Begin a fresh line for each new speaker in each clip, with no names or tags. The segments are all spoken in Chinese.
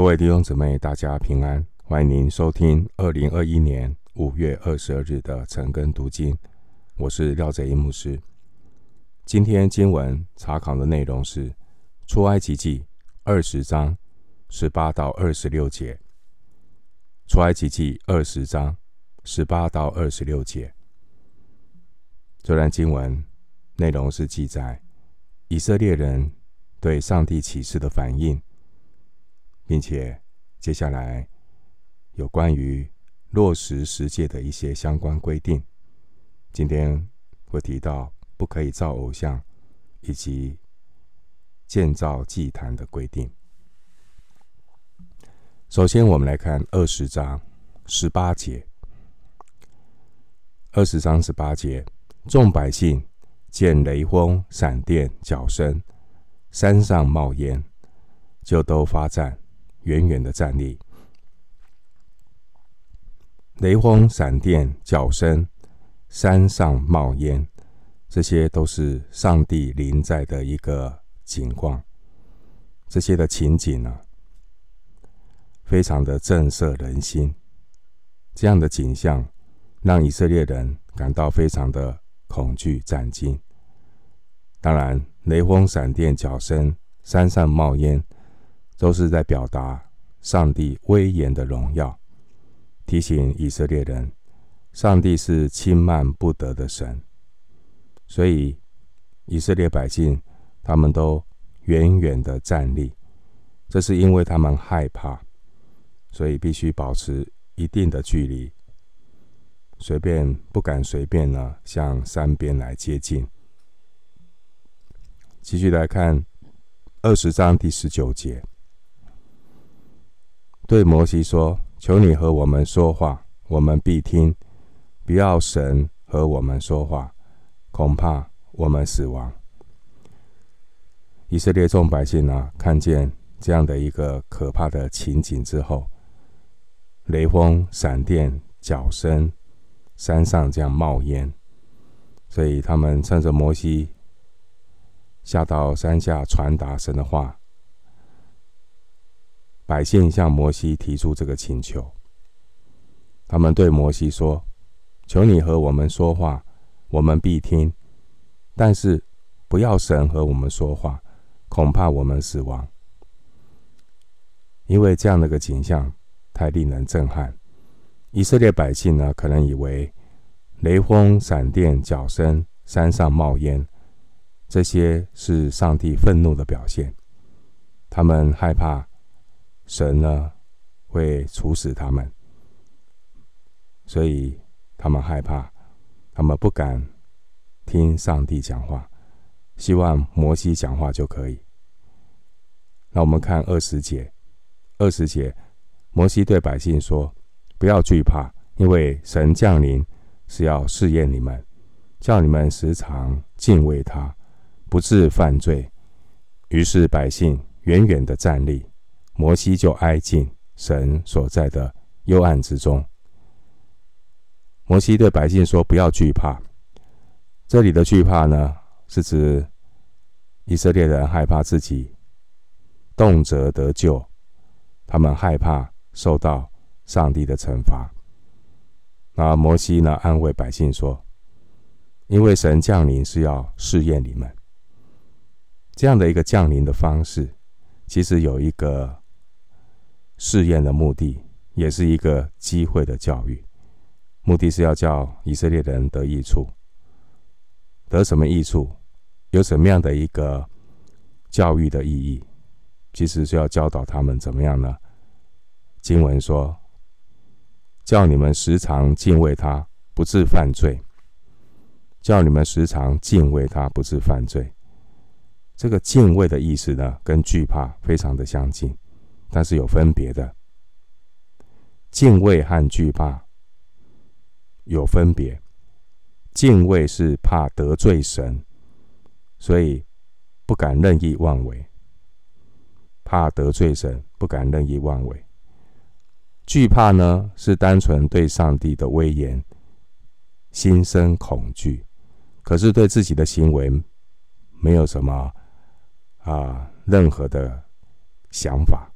各位弟兄姊妹，大家平安！欢迎您收听二零二一年五月二十二日的晨更读经。我是廖泽一牧师。今天经文查考的内容是出埃及记二十章十八到二十六节。出埃及记二十章十八到二十六节。这段经文内容是记载以色列人对上帝启示的反应。并且，接下来有关于落实十诫的一些相关规定。今天会提到不可以造偶像，以及建造祭坛的规定。首先，我们来看二十章十八节。二十章十八节，众百姓见雷轰、闪电、角声，山上冒烟，就都发战。远远的站立，雷轰、闪电、角声，山上冒烟，这些都是上帝临在的一个景况。这些的情景呢，非常的震慑人心。这样的景象让以色列人感到非常的恐惧战惊。当然，雷轰、闪电、角声，山上冒烟。都是在表达上帝威严的荣耀，提醒以色列人，上帝是轻慢不得的神。所以以色列百姓他们都远远的站立，这是因为他们害怕，所以必须保持一定的距离，随便不敢随便呢向山边来接近。继续来看二十章第十九节。对摩西说：“求你和我们说话，我们必听；不要神和我们说话，恐怕我们死亡。”以色列众百姓呢，看见这样的一个可怕的情景之后，雷轰、闪电、角声，山上这样冒烟，所以他们趁着摩西下到山下传达神的话。百姓向摩西提出这个请求，他们对摩西说：“求你和我们说话，我们必听；但是不要神和我们说话，恐怕我们死亡。”因为这样的一个景象太令人震撼，以色列百姓呢，可能以为雷轰、闪电、角声、山上冒烟，这些是上帝愤怒的表现，他们害怕。神呢，会处死他们，所以他们害怕，他们不敢听上帝讲话，希望摩西讲话就可以。那我们看二十节，二十节，摩西对百姓说：“不要惧怕，因为神降临是要试验你们，叫你们时常敬畏他，不致犯罪。”于是百姓远远的站立。摩西就挨近神所在的幽暗之中。摩西对百姓说：“不要惧怕。”这里的惧怕呢，是指以色列人害怕自己动辄得救，他们害怕受到上帝的惩罚。那摩西呢，安慰百姓说：“因为神降临是要试验你们。这样的一个降临的方式，其实有一个。”试验的目的也是一个机会的教育，目的是要叫以色列人得益处。得什么益处？有什么样的一个教育的意义？其实是要教导他们怎么样呢？经文说：“叫你们时常敬畏他，不致犯罪。”叫你们时常敬畏他，不致犯罪。这个敬畏的意思呢，跟惧怕非常的相近。但是有分别的，敬畏和惧怕有分别。敬畏是怕得罪神，所以不敢任意妄为；怕得罪神，不敢任意妄为。惧怕呢，是单纯对上帝的威严心生恐惧，可是对自己的行为没有什么啊任何的想法。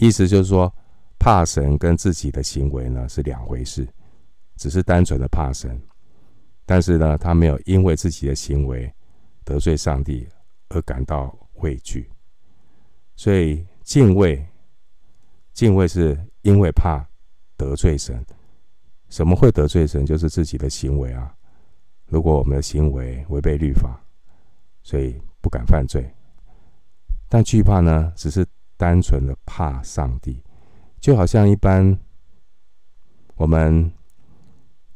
意思就是说，怕神跟自己的行为呢是两回事，只是单纯的怕神，但是呢，他没有因为自己的行为得罪上帝而感到畏惧，所以敬畏，敬畏是因为怕得罪神。什么会得罪神？就是自己的行为啊。如果我们的行为违背律法，所以不敢犯罪。但惧怕呢，只是单纯的怕上帝。就好像一般我们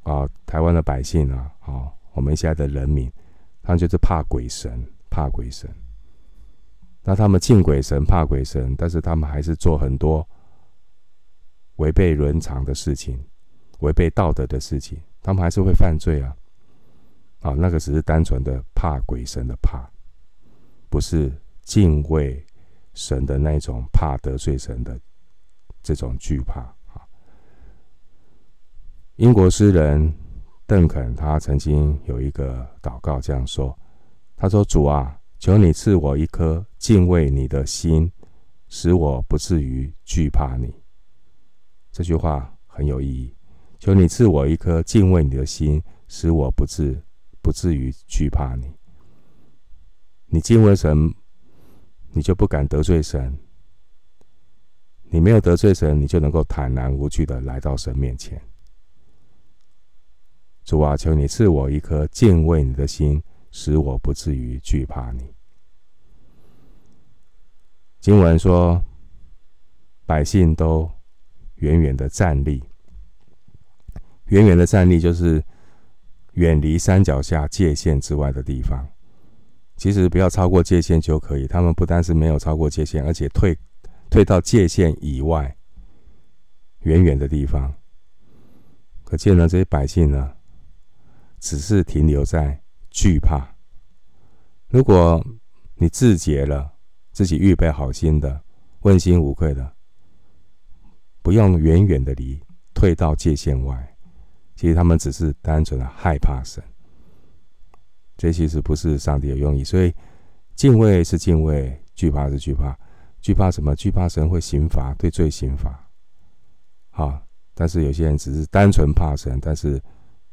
啊，台湾的百姓啊，啊，我们现在的人民，他们就是怕鬼神，怕鬼神。那他们敬鬼神，怕鬼神，但是他们还是做很多违背伦常的事情，违背道德的事情，他们还是会犯罪啊。啊，那个只是单纯的怕鬼神的怕，不是敬畏神的那种怕得罪神的。这种惧怕啊！英国诗人邓肯他曾经有一个祷告这样说：“他说，主啊，求你赐我一颗敬畏你的心，使我不至于惧怕你。”这句话很有意义。求你赐我一颗敬畏你的心，使我不至不至于惧怕你。你敬畏神，你就不敢得罪神。你没有得罪神，你就能够坦然无惧的来到神面前。主啊，求你赐我一颗敬畏你的心，使我不至于惧怕你。经文说，百姓都远远的站立，远远的站立就是远离山脚下界限之外的地方。其实不要超过界限就可以。他们不但是没有超过界限，而且退。退到界限以外，远远的地方。可见呢，这些百姓呢，只是停留在惧怕。如果你自洁了，自己预备好心的，问心无愧的，不用远远的离，退到界限外。其实他们只是单纯的害怕神。这其实不是上帝的用意。所以敬畏是敬畏，惧怕是惧怕。惧怕什么？惧怕神会刑罚，对罪刑罚。好，但是有些人只是单纯怕神，但是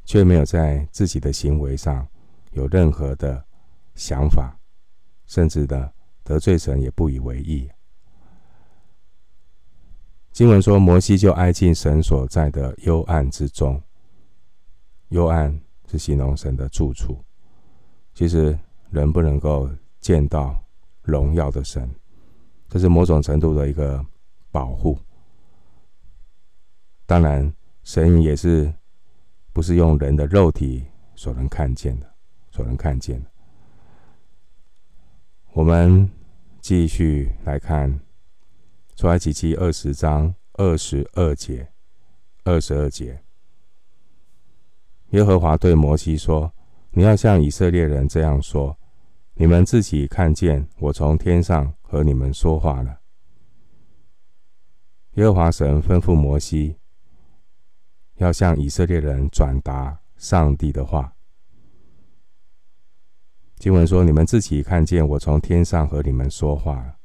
却没有在自己的行为上有任何的想法，甚至的得罪神也不以为意。经文说，摩西就挨进神所在的幽暗之中。幽暗是形容神的住处。其实人不能够见到荣耀的神。这是某种程度的一个保护。当然，神也是不是用人的肉体所能看见的，所能看见的。我们继续来看出埃及记二十章二十二节，二十二节，耶和华对摩西说：“你要向以色列人这样说。”你们自己看见我从天上和你们说话了。耶和华神吩咐摩西，要向以色列人转达上帝的话。经文说：“你们自己看见我从天上和你们说话了。”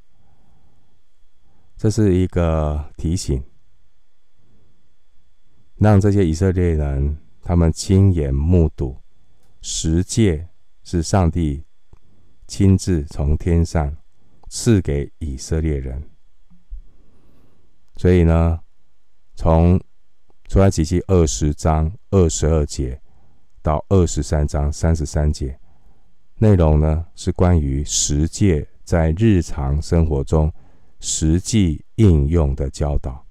这是一个提醒，让这些以色列人他们亲眼目睹十诫是上帝。亲自从天上赐给以色列人，所以呢，从出埃及记二十章二十二节到二十三章三十三节，内容呢是关于十诫在日常生活中实际应用的教导。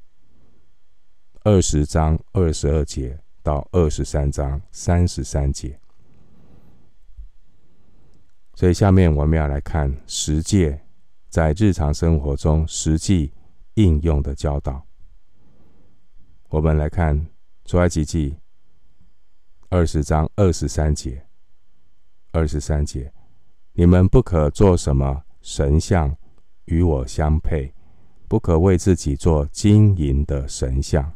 二十章二十二节到二十三章三十三节。所以，下面我们要来看十诫在日常生活中实际应用的教导。我们来看出埃及记二十章二十三节。二十三节，你们不可做什么神像与我相配，不可为自己做金银的神像。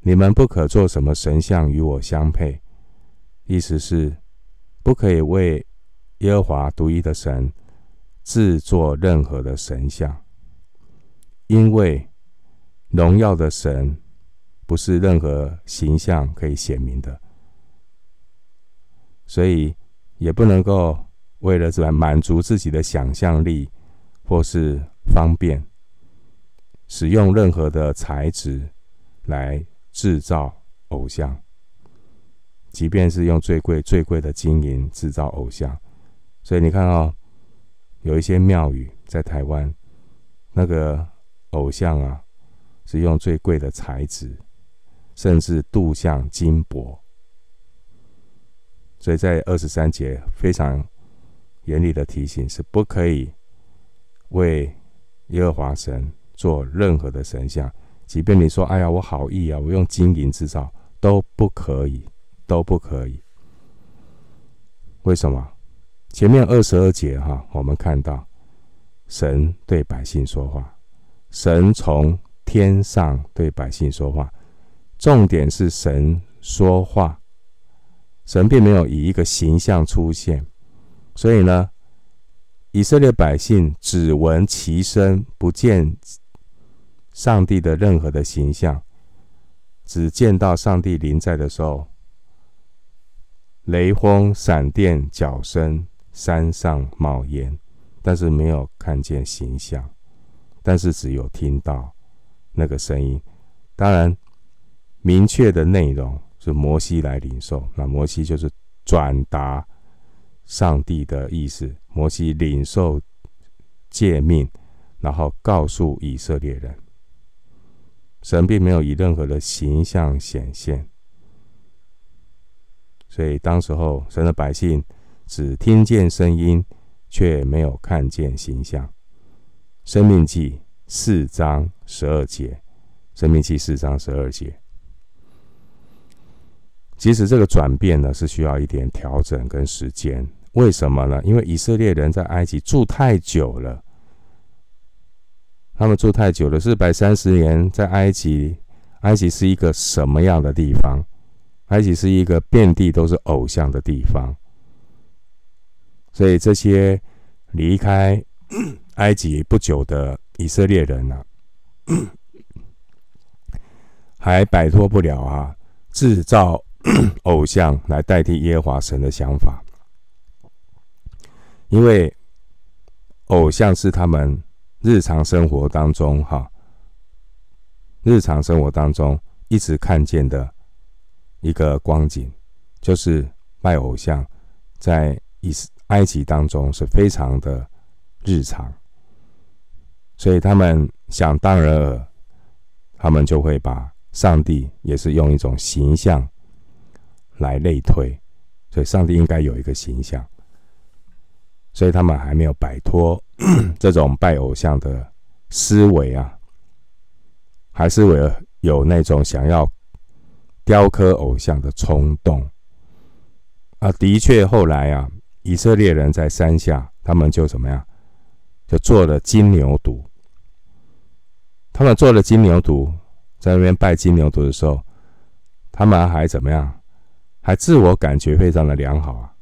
你们不可做什么神像与我相配，意思是不可以为。耶和华独一的神，制作任何的神像，因为荣耀的神不是任何形象可以显明的，所以也不能够为了满足自己的想象力或是方便，使用任何的材质来制造偶像，即便是用最贵最贵的金银制造偶像。所以你看哦，有一些庙宇在台湾，那个偶像啊，是用最贵的材质，甚至镀像金箔。所以在二十三节非常严厉的提醒，是不可以为耶和华神做任何的神像，即便你说：“哎呀，我好意啊，我用金银制造，都不可以，都不可以。”为什么？前面二十二节哈，我们看到神对百姓说话，神从天上对百姓说话，重点是神说话，神并没有以一个形象出现，所以呢，以色列百姓只闻其声，不见上帝的任何的形象，只见到上帝临在的时候，雷轰、闪电、脚声。山上冒烟，但是没有看见形象，但是只有听到那个声音。当然，明确的内容是摩西来领受。那摩西就是转达上帝的意思。摩西领受诫命，然后告诉以色列人，神并没有以任何的形象显现。所以当时候，神的百姓。只听见声音，却没有看见形象。生命记四章十二节，生命记四章十二节。其实这个转变呢，是需要一点调整跟时间。为什么呢？因为以色列人在埃及住太久了，他们住太久了，四百三十年在埃及。埃及是一个什么样的地方？埃及是一个遍地都是偶像的地方。所以这些离开 埃及不久的以色列人呢、啊，还摆脱不了啊制造 偶像来代替耶和华神的想法，因为偶像是他们日常生活当中哈，日常生活当中一直看见的一个光景，就是拜偶像在以埃及当中是非常的日常，所以他们想当然尔，他们就会把上帝也是用一种形象来类推，所以上帝应该有一个形象，所以他们还没有摆脱 这种拜偶像的思维啊，还是有有那种想要雕刻偶像的冲动啊，的确后来啊。以色列人在山下，他们就怎么样？就做了金牛犊。他们做了金牛犊，在那边拜金牛犊的时候，他们还怎么样？还自我感觉非常的良好啊。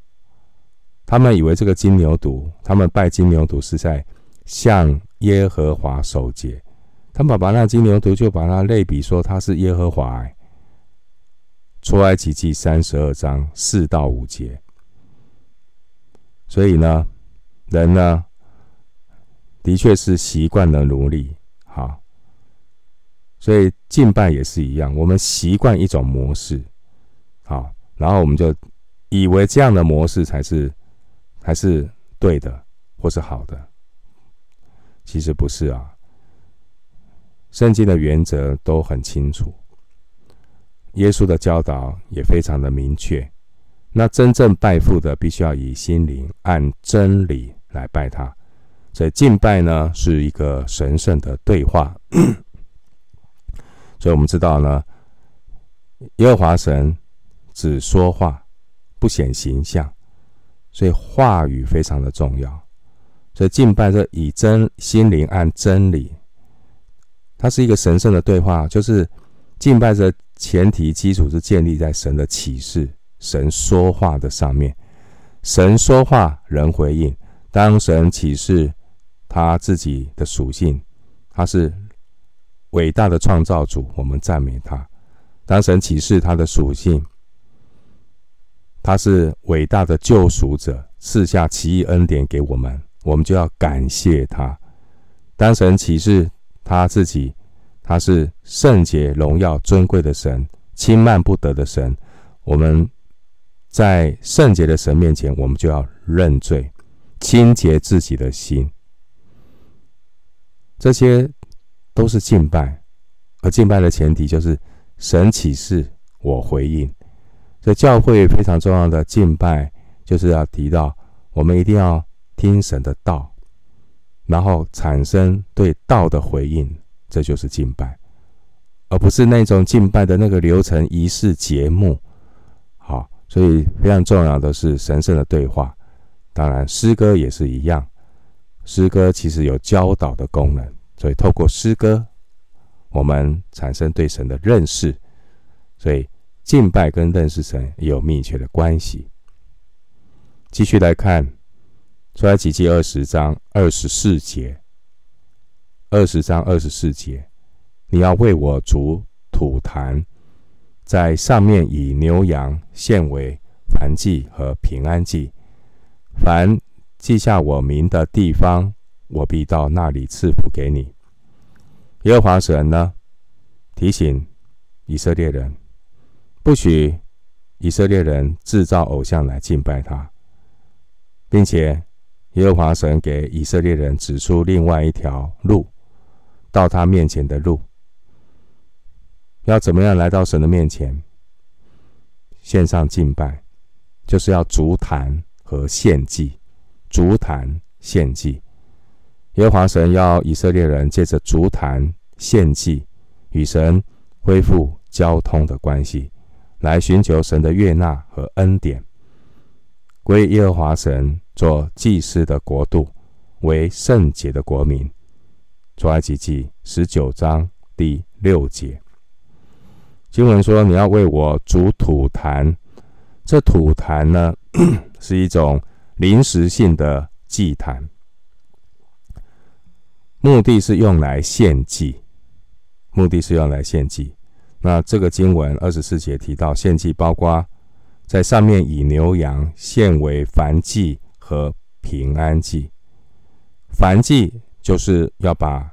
他们以为这个金牛犊，他们拜金牛犊是在向耶和华守节。他们把那金牛犊就把它类比说，他是耶和华。出埃及记三十二章四到五节。所以呢，人呢，的确是习惯了奴隶，好，所以敬拜也是一样，我们习惯一种模式，好，然后我们就以为这样的模式才是，才是对的，或是好的，其实不是啊。圣经的原则都很清楚，耶稣的教导也非常的明确。那真正拜父的，必须要以心灵按真理来拜他。所以敬拜呢，是一个神圣的对话。所以我们知道呢，耶和华神只说话，不显形象，所以话语非常的重要。所以敬拜是以真心灵按真理，它是一个神圣的对话，就是敬拜的前提基础是建立在神的启示。神说话的上面，神说话，人回应。当神启示他自己的属性，他是伟大的创造主，我们赞美他。当神启示他的属性，他是伟大的救赎者，赐下奇异恩典给我们，我们就要感谢他。当神启示他自己，他是圣洁、荣耀、尊贵的神，轻慢不得的神。我们在圣洁的神面前，我们就要认罪，清洁自己的心。这些都是敬拜，而敬拜的前提就是神启示，我回应。所以教会非常重要的敬拜，就是要提到我们一定要听神的道，然后产生对道的回应，这就是敬拜，而不是那种敬拜的那个流程、仪式、节目。好，所以非常重要的是神圣的对话。当然，诗歌也是一样。诗歌其实有教导的功能，所以透过诗歌，我们产生对神的认识。所以敬拜跟认识神也有密切的关系。继续来看出埃及记二十章二十四节，二十章二十四节，你要为我煮土坛，在上面以牛羊献为燔祭和平安祭，凡。记下我名的地方，我必到那里赐福给你。耶和华神呢，提醒以色列人，不许以色列人制造偶像来敬拜他，并且耶和华神给以色列人指出另外一条路，到他面前的路。要怎么样来到神的面前？献上敬拜，就是要足坛和献祭。足坛献祭，耶和华神要以色列人借着足坛献祭，与神恢复交通的关系，来寻求神的悦纳和恩典，归耶和华神做祭司的国度，为圣洁的国民。出埃及记十九章第六节，经文说：“你要为我煮土坛。”这土坛呢，是一种。临时性的祭坛，目的是用来献祭，目的是用来献祭。那这个经文二十四节提到献祭，包括在上面以牛羊献为燔祭和平安祭。燔祭就是要把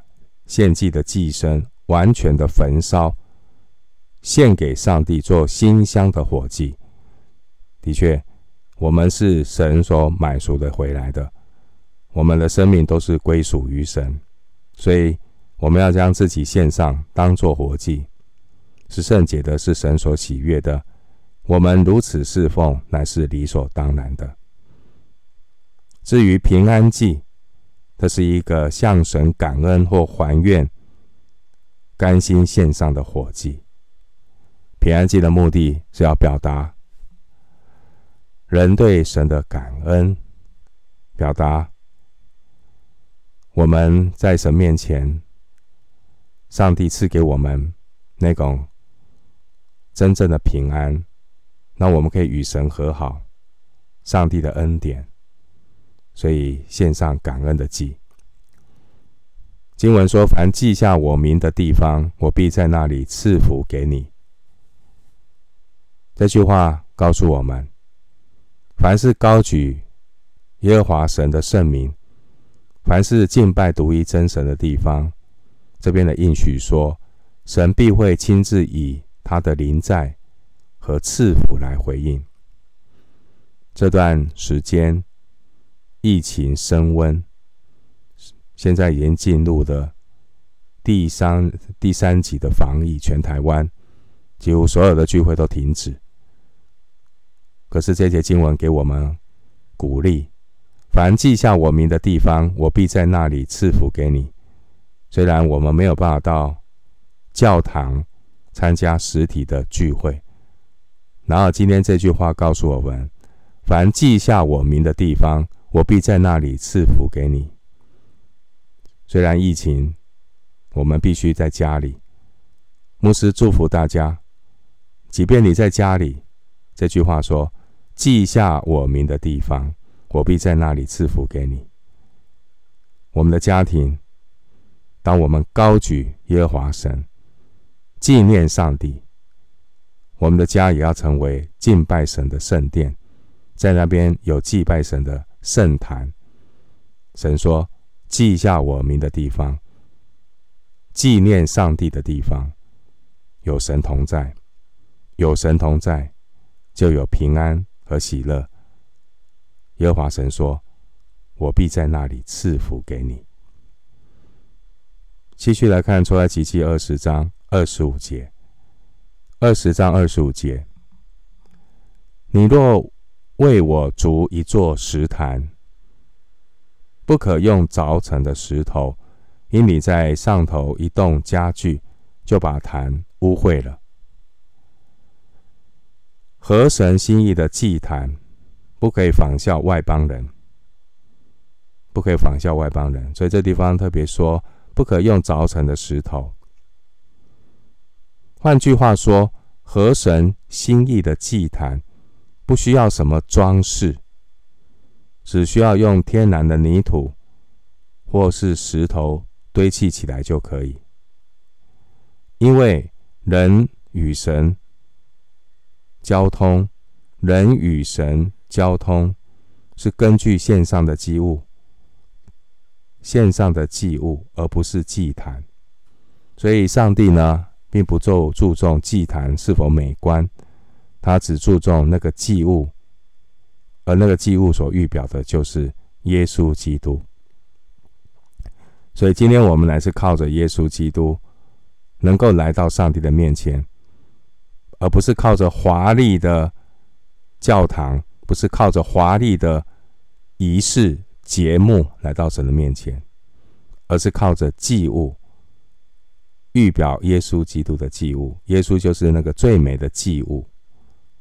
献祭的祭牲完全的焚烧，献给上帝做馨香的火祭。的确。我们是神所买赎的回来的，我们的生命都是归属于神，所以我们要将自己献上，当做活祭，是圣洁的，是神所喜悦的。我们如此侍奉，乃是理所当然的。至于平安祭，这是一个向神感恩或还愿、甘心献上的火祭。平安祭的目的是要表达。人对神的感恩，表达我们在神面前，上帝赐给我们那种真正的平安，那我们可以与神和好，上帝的恩典，所以献上感恩的祭。经文说：“凡记下我名的地方，我必在那里赐福给你。”这句话告诉我们。凡是高举耶和华神的圣名，凡是敬拜独一真神的地方，这边的应许说，神必会亲自以他的临在和赐福来回应。这段时间疫情升温，现在已经进入了第三第三级的防疫，全台湾几乎所有的聚会都停止。可是这节经文给我们鼓励：凡记下我名的地方，我必在那里赐福给你。虽然我们没有办法到教堂参加实体的聚会，然后今天这句话告诉我们：凡记下我名的地方，我必在那里赐福给你。虽然疫情，我们必须在家里。牧师祝福大家，即便你在家里。这句话说：“记下我名的地方，我必在那里赐福给你。”我们的家庭当我们高举耶和华神，纪念上帝，我们的家也要成为敬拜神的圣殿，在那边有祭拜神的圣坛。神说：“记下我名的地方，纪念上帝的地方，有神同在，有神同在，就有平安和喜乐。”耶和华神说：“我必在那里赐福给你。”继续来看出埃及记二十章二十五节。二十章二十五节，你若为我筑一座石坛，不可用凿成的石头，因你在上头一动家具，就把坛污秽了。合神心意的祭坛，不可以仿效外邦人，不可以仿效外邦人。所以这地方特别说。不可用凿成的石头。换句话说，合神心意的祭坛不需要什么装饰，只需要用天然的泥土或是石头堆砌起来就可以。因为人与神交通，人与神交通是根据线上的祭物。线上的祭物，而不是祭坛，所以上帝呢，并不注注重祭坛是否美观，他只注重那个祭物，而那个祭物所预表的就是耶稣基督。所以今天我们乃是靠着耶稣基督，能够来到上帝的面前，而不是靠着华丽的教堂，不是靠着华丽的仪式。节目来到神的面前，而是靠着祭物，预表耶稣基督的祭物。耶稣就是那个最美的祭物。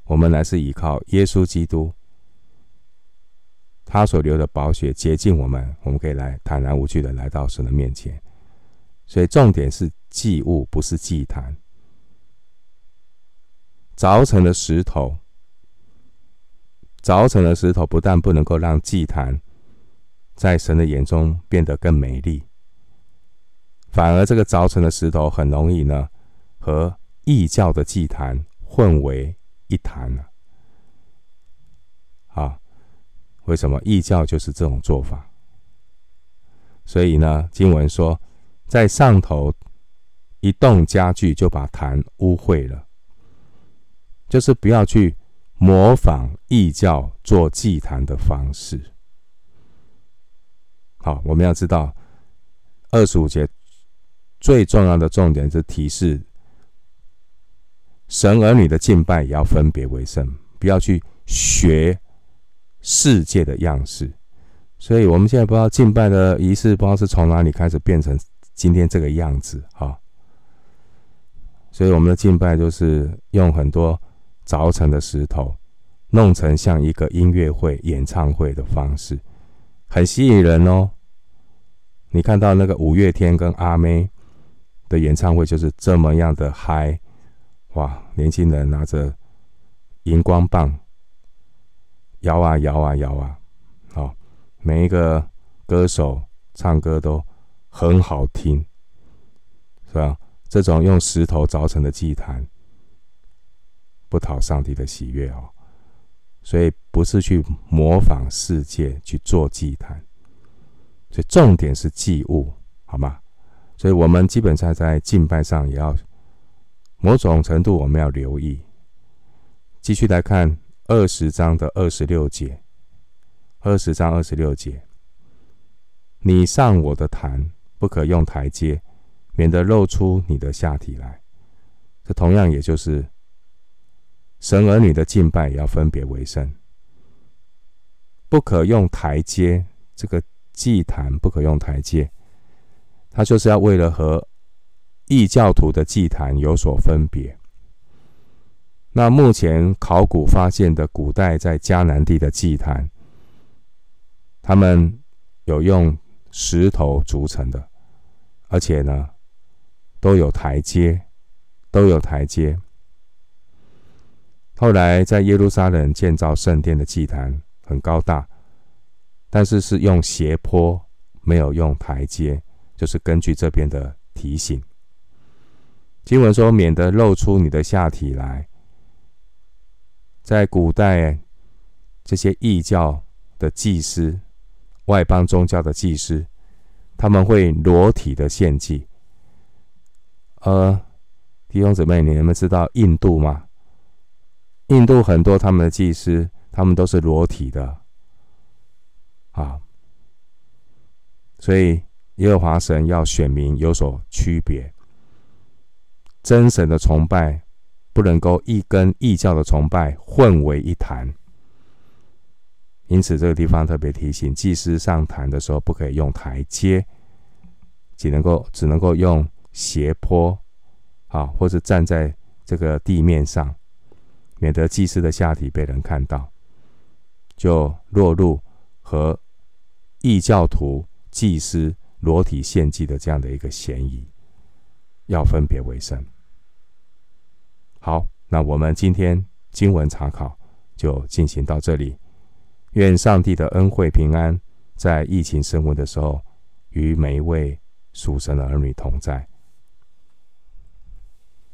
我们乃是依靠耶稣基督，他所流的宝血洁净我们，我们可以来坦然无惧的来到神的面前。所以重点是祭物，不是祭坛。凿成的石头，凿成的石头不但不能够让祭坛。在神的眼中变得更美丽，反而这个凿成的石头很容易呢和异教的祭坛混为一谈了。啊，为什么异教就是这种做法？所以呢，经文说，在上头一动家具就把坛污秽了，就是不要去模仿异教做祭坛的方式。好，我们要知道二十五节最重要的重点是提示神儿女的敬拜也要分别为圣，不要去学世界的样式。所以，我们现在不知道敬拜的仪式，不知道是从哪里开始变成今天这个样子。哈，所以我们的敬拜就是用很多凿成的石头，弄成像一个音乐会、演唱会的方式。很吸引人哦！你看到那个五月天跟阿妹的演唱会就是这么样的嗨，哇！年轻人拿着荧光棒摇啊摇啊摇啊，好，每一个歌手唱歌都很好听，是吧？这种用石头凿成的祭坛，不讨上帝的喜悦哦。所以不是去模仿世界去做祭坛，所以重点是祭物，好吗？所以我们基本上在敬拜上也要某种程度我们要留意。继续来看二十章的二十六节，二十章二十六节，你上我的坛不可用台阶，免得露出你的下体来。这同样也就是。神儿女的敬拜也要分别为圣，不可用台阶。这个祭坛不可用台阶，它就是要为了和异教徒的祭坛有所分别。那目前考古发现的古代在迦南地的祭坛，他们有用石头组成的，而且呢都有台阶，都有台阶。后来在耶路撒冷建造圣殿的祭坛很高大，但是是用斜坡，没有用台阶，就是根据这边的提醒。经文说：“免得露出你的下体来。”在古代，这些异教的祭司、外邦宗教的祭司，他们会裸体的献祭。呃，弟兄姊妹，你们知道印度吗？印度很多他们的祭司，他们都是裸体的。啊，所以耶和华神要选民有所区别。真神的崇拜不能够一跟异教的崇拜混为一谈，因此这个地方特别提醒，祭司上坛的时候不可以用台阶，只能够只能够用斜坡，啊，或者站在这个地面上，免得祭司的下体被人看到，就落入和异教徒祭司裸体献祭的这样的一个嫌疑，要分别为生。好，那我们今天经文查考就进行到这里。愿上帝的恩惠平安，在疫情升温的时候，与每一位属神的儿女同在。